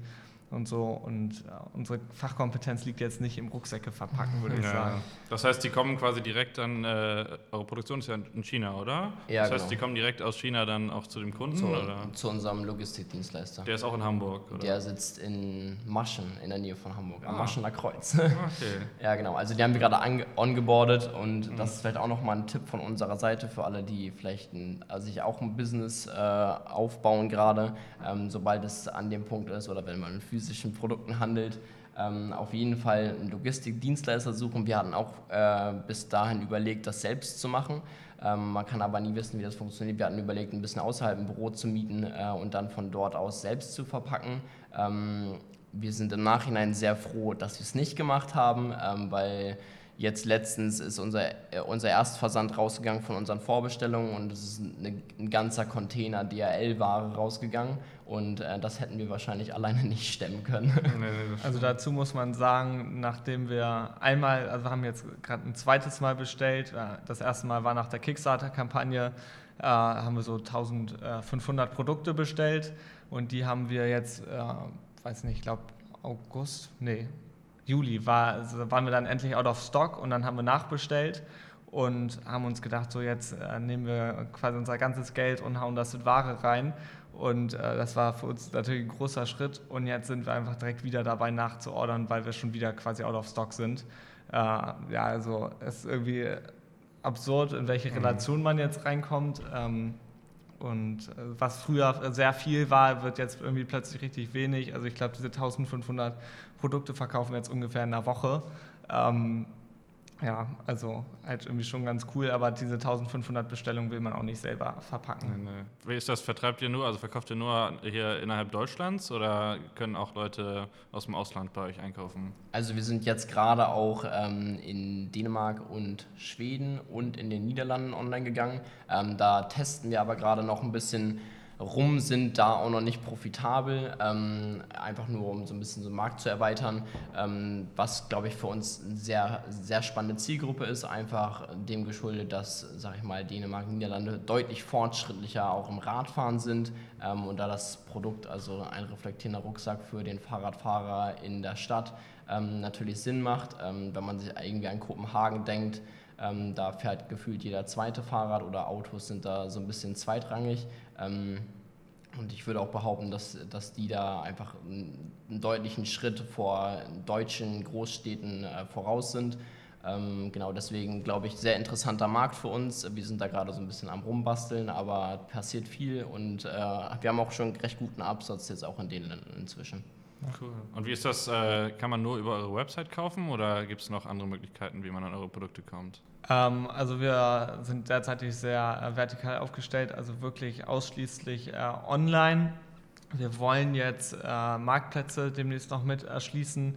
und so und äh, unsere Fachkompetenz liegt jetzt nicht im Rucksäcke verpacken, würde ich Ja. sagen. Das heißt, die kommen quasi direkt dann, äh, eure Produktion ist ja in China, oder? Ja, das heißt, genau. die kommen direkt aus China dann auch zu dem Kunden, Zu, oder? zu unserem Logistikdienstleister. Der ist auch in Hamburg, oder? Der sitzt in Maschen, in der Nähe von Hamburg, am Ah. Maschener Kreuz. Okay. ja, genau. Also die haben wir gerade ange- ongeboardet und Mhm. das ist vielleicht auch nochmal ein Tipp von unserer Seite für alle, die vielleicht ein, also sich auch ein Business äh, aufbauen gerade, ähm, sobald es an dem Punkt ist oder wenn man mit physischen Produkten handelt. Ähm, auf jeden Fall einen Logistikdienstleister suchen. Wir hatten auch äh, bis dahin überlegt, das selbst zu machen. Ähm, man kann aber nie wissen, wie das funktioniert. Wir hatten überlegt, ein bisschen außerhalb ein Büro zu mieten äh, und dann von dort aus selbst zu verpacken. Ähm, wir sind im Nachhinein sehr froh, dass wir es nicht gemacht haben, ähm, weil jetzt letztens ist unser, äh, unser Erstversand rausgegangen von unseren Vorbestellungen und es ist eine, ein ganzer Container DHL-Ware rausgegangen und äh, das hätten wir wahrscheinlich alleine nicht stemmen können. Also dazu muss man sagen, nachdem wir einmal, also wir haben jetzt gerade ein zweites Mal bestellt, äh, das erste Mal war nach der Kickstarter-Kampagne, äh, haben wir so 1500 Produkte bestellt und die haben wir jetzt, äh, weiß nicht, ich glaube August, nee, Juli war, also waren wir dann endlich out of stock und dann haben wir nachbestellt und haben uns gedacht, so jetzt äh, nehmen wir quasi unser ganzes Geld und hauen das in Ware rein. Und äh, das war für uns natürlich ein großer Schritt. Und jetzt sind wir einfach direkt wieder dabei nachzuordern, weil wir schon wieder quasi out of stock sind. Äh, ja, also es ist irgendwie absurd, in welche Relation man jetzt reinkommt. Ähm, und äh, was früher sehr viel war, wird jetzt irgendwie plötzlich richtig wenig. Also ich glaube, diese 1500 Produkte verkaufen wir jetzt ungefähr in einer Woche. Ähm, ja, also halt irgendwie schon ganz cool, aber diese 1500 Bestellungen will man auch nicht selber verpacken. Nee, nee. Wie ist das? Vertreibt ihr nur, also verkauft ihr nur hier innerhalb Deutschlands oder können auch Leute aus dem Ausland bei euch einkaufen? Also wir sind jetzt gerade auch ähm, in Dänemark und Schweden und in den Niederlanden online gegangen. Ähm, da testen wir aber gerade noch ein bisschen rum, sind da auch noch nicht profitabel, ähm, einfach nur um so ein bisschen so den Markt zu erweitern, ähm, was glaube ich für uns eine sehr, sehr spannende Zielgruppe ist, einfach dem geschuldet, dass, sage ich mal, Dänemark Niederlande deutlich fortschrittlicher auch im Radfahren sind ähm, und da das Produkt, also ein reflektierender Rucksack für den Fahrradfahrer in der Stadt, ähm, natürlich Sinn macht. Ähm, wenn man sich irgendwie an Kopenhagen denkt, ähm, da fährt gefühlt jeder zweite Fahrrad oder Autos sind da so ein bisschen zweitrangig. Ähm, Und ich würde auch behaupten, dass, dass die da einfach einen, deutlichen Schritt vor deutschen Großstädten äh, voraus sind. Ähm, genau deswegen glaube ich, sehr interessanter Markt für uns. Wir sind da gerade so ein bisschen am Rumbasteln, aber passiert viel und äh, wir haben auch schon recht guten Absatz jetzt auch in den Ländern inzwischen. Cool. Und wie ist das? Äh, kann man nur über eure Website kaufen oder gibt es noch andere Möglichkeiten, wie man an eure Produkte kommt? Ähm, also wir sind derzeitig sehr äh, vertikal aufgestellt, also wirklich ausschließlich äh, online. Wir wollen jetzt äh, Marktplätze demnächst noch mit erschließen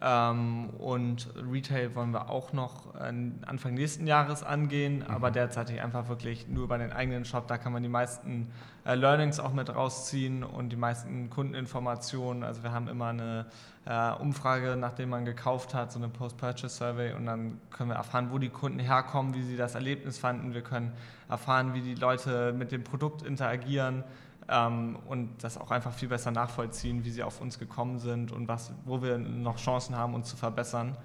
und Retail wollen wir auch noch äh, Anfang nächsten Jahres angehen, mhm. aber derzeitig einfach wirklich nur über den eigenen Shop. Da kann man die meisten äh, Learnings auch mit rausziehen und die meisten Kundeninformationen. Also wir haben immer eine äh, Umfrage, nachdem man gekauft hat, so eine Post-Purchase-Survey und dann können wir erfahren, wo die Kunden herkommen, wie sie das Erlebnis fanden. Wir können erfahren, wie die Leute mit dem Produkt interagieren ähm, und das auch einfach viel besser nachvollziehen, wie sie auf uns gekommen sind und was, wo wir noch Chancen haben, uns zu verbessern.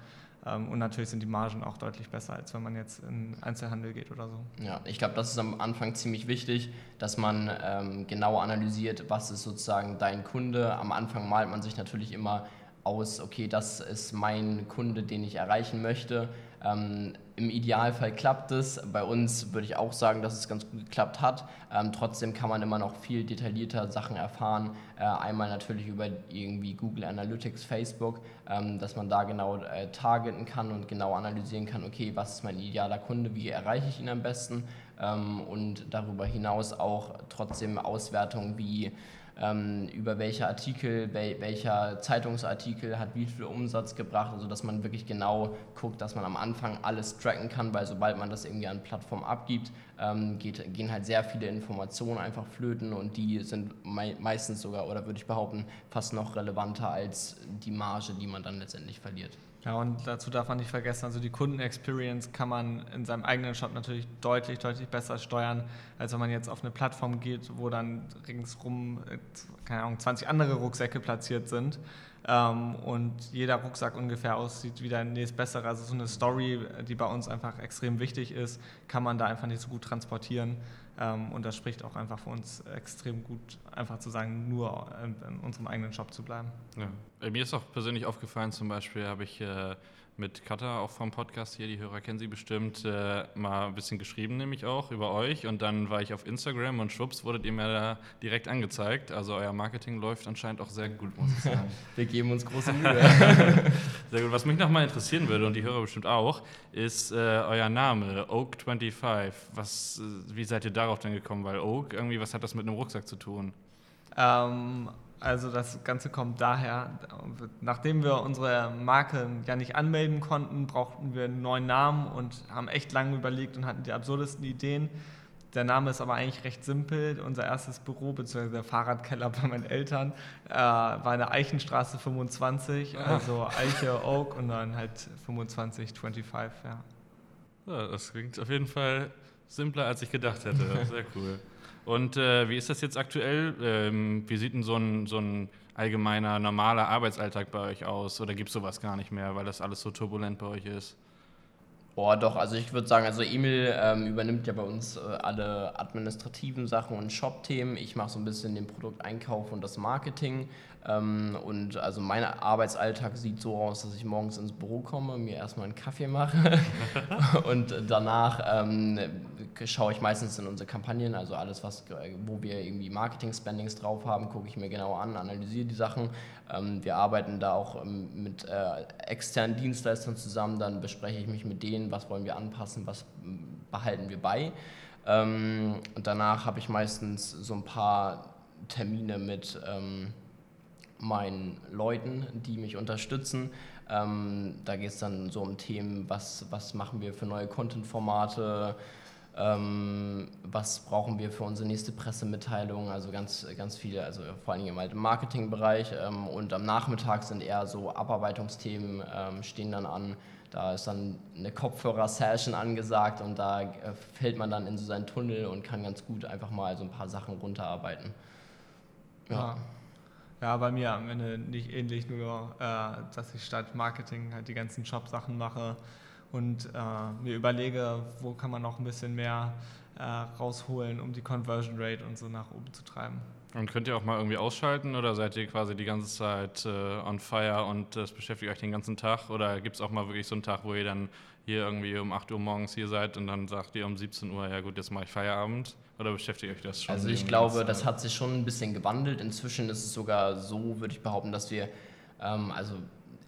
Ähm, und natürlich sind die Margen auch deutlich besser, als wenn man jetzt in Einzelhandel geht oder so. Ja, ich glaube, das ist am Anfang ziemlich wichtig, dass man ähm, genau analysiert, was ist sozusagen dein Kunde. Am Anfang malt man sich natürlich immer aus, okay, das ist mein Kunde, den ich erreichen möchte. Ähm, Im Idealfall klappt es. Bei uns würde ich auch sagen, dass es ganz gut geklappt hat. Ähm, trotzdem kann man immer noch viel detaillierter Sachen erfahren. Äh, einmal natürlich über irgendwie Google Analytics, Facebook, ähm, dass man da genau äh, targeten kann und genau analysieren kann, okay, was ist mein idealer Kunde, wie erreiche ich ihn am besten. Ähm, und darüber hinaus auch trotzdem Auswertungen wie über welche Artikel, wel, welcher Zeitungsartikel hat wie viel Umsatz gebracht, also dass man wirklich genau guckt, dass man am Anfang alles tracken kann, weil sobald man das irgendwie an Plattformen abgibt, ähm, geht, gehen halt sehr viele Informationen einfach flöten und die sind mei meistens sogar, oder würde ich behaupten, fast noch relevanter als die Marge, die man dann letztendlich verliert. Ja, und dazu darf man nicht vergessen, also die Kundenexperience kann man in seinem eigenen Shop natürlich deutlich, deutlich besser steuern, als wenn man jetzt auf eine Plattform geht, wo dann ringsrum, keine Ahnung, 20 andere Rucksäcke platziert sind ähm, und jeder Rucksack ungefähr aussieht wie der nächst bessere. Also so eine Story, die bei uns einfach extrem wichtig ist, kann man da einfach nicht so gut transportieren. Ähm, und das spricht auch einfach für uns extrem gut, einfach zu sagen, nur in, unserem eigenen Shop zu bleiben. Ja. Äh, mir ist auch persönlich aufgefallen, zum Beispiel habe ich äh, mit Katha auch vom Podcast hier, die Hörer kennen sie bestimmt, äh, mal ein bisschen geschrieben, nämlich auch über euch. Und dann war ich auf Instagram und schwupps wurdet ihr mir da direkt angezeigt. Also euer Marketing läuft anscheinend auch sehr gut, muss ich sagen. Wir geben uns große Mühe. sehr gut. Was mich nochmal interessieren würde und die Hörer bestimmt auch, ist äh, euer Name, Oak25. Was, äh, wie seid ihr darauf denn gekommen? Weil Oak, irgendwie, was hat das mit einem Rucksack zu tun? Ähm, also das Ganze kommt daher, nachdem wir unsere Marke ja nicht anmelden konnten, brauchten wir einen neuen Namen und haben echt lange überlegt und hatten die absurdesten Ideen. Der Name ist aber eigentlich recht simpel. Unser erstes Büro bzw. der Fahrradkeller bei meinen Eltern äh, war in der Eichenstraße 25, ah. also Eiche, Oak und dann halt 25, 25, ja. ja. Das klingt auf jeden Fall simpler, als ich gedacht hätte. Sehr cool. Und äh, wie ist das jetzt aktuell? Ähm, wie sieht denn so ein, so ein allgemeiner, normaler Arbeitsalltag bei euch aus? Oder gibt es sowas gar nicht mehr, weil das alles so turbulent bei euch ist? Boah, doch, also ich würde sagen, also Emil ähm, übernimmt ja bei uns äh, alle administrativen Sachen und Shop-Themen. Ich mache so ein bisschen den Produkteinkauf und das Marketing. Ähm, und also mein Arbeitsalltag sieht so aus, dass ich morgens ins Büro komme, mir erstmal einen Kaffee mache und danach ähm, schaue ich meistens in unsere Kampagnen, also alles, was, wo wir irgendwie Marketing-Spendings drauf haben, gucke ich mir genau an, analysiere die Sachen. Ähm, wir arbeiten da auch ähm, mit äh, externen Dienstleistern zusammen, dann bespreche ich mich mit denen, was wollen wir anpassen, was behalten wir bei. Ähm, und danach habe ich meistens so ein paar Termine mit meinen Leuten, die mich unterstützen. Da geht es dann so um Themen, was, was machen wir für neue Content-Formate, was brauchen wir für unsere nächste Pressemitteilung, also ganz, ganz viele, also vor allem im Marketingbereich. Ähm, und am Nachmittag sind eher so Abarbeitungsthemen, ähm, stehen dann an. Da ist dann eine Kopfhörer-Session angesagt und da äh, fällt man dann in so seinen Tunnel und kann ganz gut einfach mal so ein paar Sachen runterarbeiten. Ja. ja. Ja, bei mir am Ende nicht ähnlich, nur äh, dass ich statt Marketing halt die ganzen Shop-Sachen mache und äh, mir überlege, wo kann man noch ein bisschen mehr äh, rausholen, um die Conversion Rate und so nach oben zu treiben. Und könnt ihr auch mal irgendwie ausschalten oder seid ihr quasi die ganze Zeit äh, on fire und das beschäftigt euch den ganzen Tag? Oder gibt es auch mal wirklich so einen Tag, wo ihr dann hier irgendwie um 8 Uhr morgens hier seid und dann sagt ihr um 17 Uhr, ja gut, jetzt mache ich Feierabend? Oder beschäftigt euch das schon? Also ich glaube, das hat sich schon ein bisschen gewandelt. Inzwischen ist es sogar so, würde ich behaupten, dass wir, ähm, also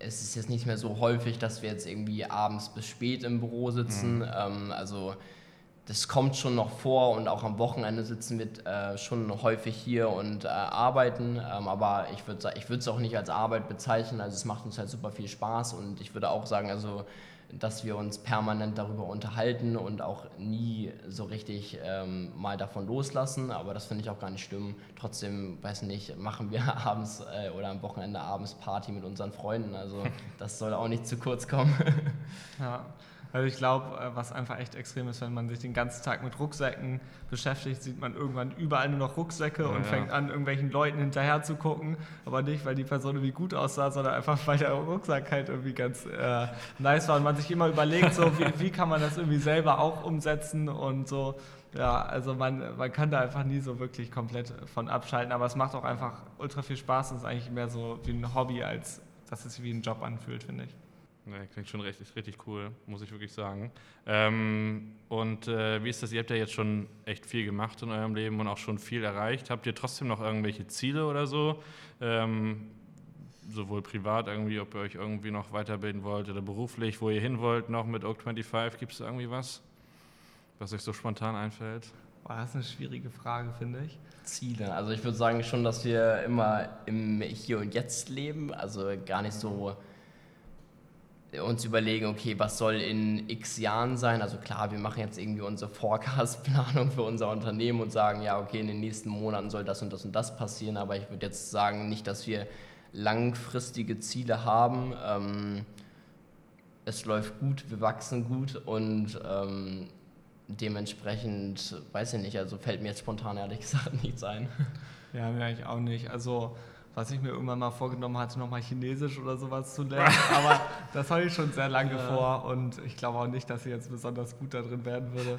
es ist jetzt nicht mehr so häufig, dass wir jetzt irgendwie abends bis spät im Büro sitzen. Mhm. Ähm, also das kommt schon noch vor und auch am Wochenende sitzen wir äh, schon häufig hier und äh, arbeiten. Ähm, aber ich würde ich es auch nicht als Arbeit bezeichnen. Also es macht uns halt super viel Spaß und ich würde auch sagen, also dass wir uns permanent darüber unterhalten und auch nie so richtig ähm, mal davon loslassen. Aber das finde ich auch gar nicht schlimm. Trotzdem, weiß nicht, machen wir abends äh, oder am Wochenende abends Party mit unseren Freunden. Also das soll auch nicht zu kurz kommen. ja. Also ich glaube, äh, was einfach echt extrem ist, wenn man sich den ganzen Tag mit Rucksäcken beschäftigt, sieht man irgendwann überall nur noch Rucksäcke ja, und fängt an, irgendwelchen Leuten hinterher zu gucken. Aber nicht, weil die Person irgendwie gut aussah, sondern einfach, weil der Rucksack halt irgendwie ganz äh, nice war und man sich immer überlegt, so wie, wie kann man das irgendwie selber auch umsetzen und so. Ja, also man, man kann da einfach nie so wirklich komplett von abschalten, aber es macht auch einfach ultra viel Spaß und ist eigentlich mehr so wie ein Hobby, als dass es sich wie ein Job anfühlt, finde ich. Nee, klingt schon richtig, richtig cool, muss ich wirklich sagen. Ähm, und äh, wie ist das? Ihr habt ja jetzt schon echt viel gemacht in eurem Leben und auch schon viel erreicht. Habt ihr trotzdem noch irgendwelche Ziele oder so? Ähm, sowohl privat irgendwie, ob ihr euch irgendwie noch weiterbilden wollt oder beruflich, wo ihr hin wollt noch mit Oak 25? Gibt es irgendwie was, was euch so spontan einfällt? Boah, das ist eine schwierige Frage, finde ich. Ziele. Also ich würde sagen schon, dass wir immer im Hier und Jetzt leben, also gar nicht so uns überlegen, okay, was soll in x Jahren sein? Also klar, wir machen jetzt irgendwie unsere Forecast-Planung für unser Unternehmen und sagen, ja, okay, in den nächsten Monaten soll das und das und das passieren, aber ich würde jetzt sagen, nicht, dass wir langfristige Ziele haben. Ähm, es läuft gut, wir wachsen gut und ähm, dementsprechend, weiß ich nicht, also fällt mir jetzt spontan ehrlich gesagt nichts ein. Ja, mir eigentlich auch nicht. Also was ich mir irgendwann mal vorgenommen hatte, nochmal Chinesisch oder sowas zu lernen. Aber das habe ich schon sehr lange ja. vor und ich glaube auch nicht, dass ich jetzt besonders gut da drin werden würde.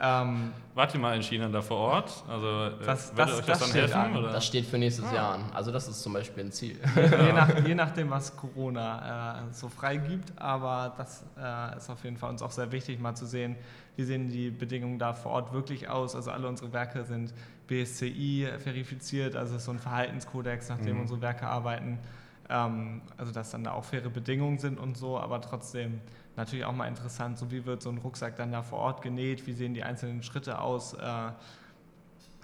Ähm, Wart ihr mal in China da vor Ort? Also äh, das, das, euch das, das dann helfen? Oder? Das steht für nächstes ah. Jahr an. Also das ist zum Beispiel ein Ziel. Je, nach, je nachdem, was Corona äh, so frei gibt. Aber das äh, ist auf jeden Fall uns auch sehr wichtig, mal zu sehen, wie sehen die Bedingungen da vor Ort wirklich aus. Also alle unsere Werke sind BSCI verifiziert, also so ein Verhaltenskodex, nach dem mhm. unsere Werke arbeiten. Ähm, also dass dann da auch faire Bedingungen sind und so, aber trotzdem natürlich auch mal interessant, so wie wird so ein Rucksack dann da vor Ort genäht, wie sehen die einzelnen Schritte aus. Äh,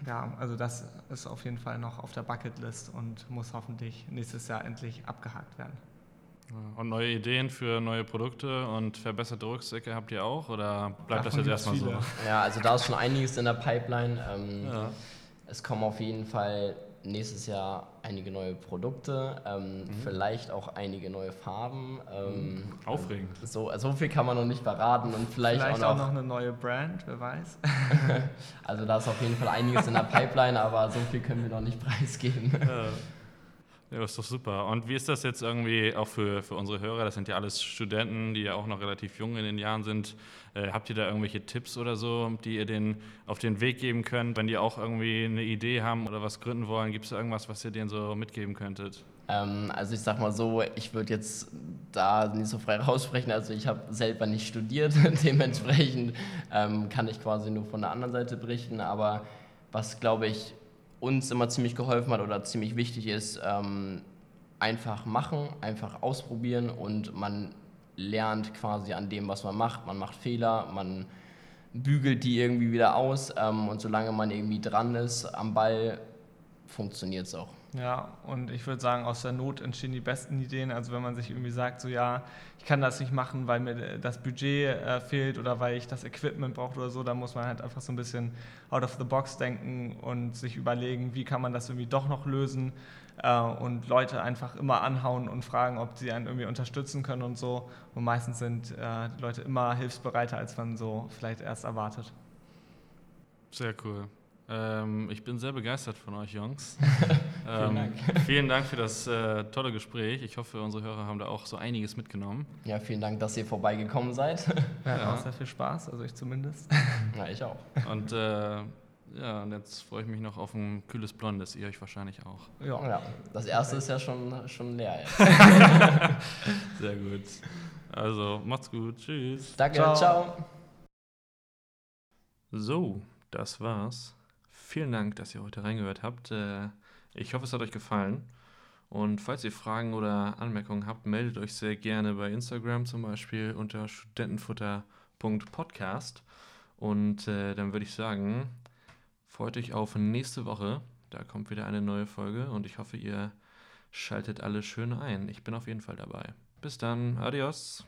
ja, also das ist auf jeden Fall noch auf der Bucketlist und muss hoffentlich nächstes Jahr endlich abgehakt werden. Und neue Ideen für neue Produkte und verbesserte Rucksäcke habt ihr auch oder bleibt Davon das jetzt erstmal so? Ja, also da ist schon einiges in der Pipeline. Ähm, ja. Es kommen auf jeden Fall nächstes Jahr einige neue Produkte, ähm, mhm. vielleicht auch einige neue Farben. Ähm, mhm. Aufregend. So, so viel kann man noch nicht verraten und vielleicht, vielleicht auch, noch, auch noch eine neue Brand, wer weiß. also da ist auf jeden Fall einiges in der Pipeline, aber so viel können wir noch nicht preisgeben. Ja. Ja, ist doch super. Und wie ist das jetzt irgendwie auch für, für unsere Hörer? Das sind ja alles Studenten, die ja auch noch relativ jung in den Jahren sind. Äh, habt ihr da irgendwelche Tipps oder so, die ihr denen auf den Weg geben könnt? Wenn die auch irgendwie eine Idee haben oder was gründen wollen, gibt es irgendwas, was ihr denen so mitgeben könntet? Ähm, also ich sag mal so, ich würde jetzt da nicht so frei raussprechen. Also ich habe selber nicht studiert, dementsprechend ähm, kann ich quasi nur von der anderen Seite berichten. Aber was, glaube ich, uns immer ziemlich geholfen hat oder ziemlich wichtig ist, ähm, einfach machen, einfach ausprobieren und man lernt quasi an dem, was man macht. Man macht Fehler, man bügelt die irgendwie wieder aus ähm, und solange man irgendwie dran ist am Ball, funktioniert es auch. Ja, und ich würde sagen, aus der Not entstehen die besten Ideen. Also wenn man sich irgendwie sagt, so ja, ich kann das nicht machen, weil mir das Budget äh, fehlt oder weil ich das Equipment brauche oder so, dann muss man halt einfach so ein bisschen out of the box denken und sich überlegen, wie kann man das irgendwie doch noch lösen äh, und Leute einfach immer anhauen und fragen, ob sie einen irgendwie unterstützen können und so. Und meistens sind äh, die Leute immer hilfsbereiter, als man so vielleicht erst erwartet. Sehr cool. Ähm, ich bin sehr begeistert von euch, Jungs. vielen, ähm, Dank. vielen Dank für das äh, tolle Gespräch. Ich hoffe, unsere Hörer haben da auch so einiges mitgenommen. Ja, vielen Dank, dass ihr vorbeigekommen seid. Hatten Ja. auch sehr viel Spaß, also ich zumindest. ja, ich auch. Und äh, ja, und jetzt freue ich mich noch auf ein kühles Blondes, ihr euch wahrscheinlich auch. Ja. Ja, das erste ist ja schon, schon leer jetzt. Sehr gut. Also, macht's gut. Tschüss. Danke, Ciao. ciao. So, das war's. Vielen Dank, dass ihr heute reingehört habt. Äh, Ich hoffe, es hat euch gefallen. Und falls ihr Fragen oder Anmerkungen habt, meldet euch sehr gerne bei Instagram zum Beispiel unter studentenfutter.podcast. Und äh, dann würde ich sagen, freut euch auf nächste Woche. Da kommt wieder eine neue Folge und ich hoffe, ihr schaltet alle schön ein. Ich bin auf jeden Fall dabei. Bis dann. Adios.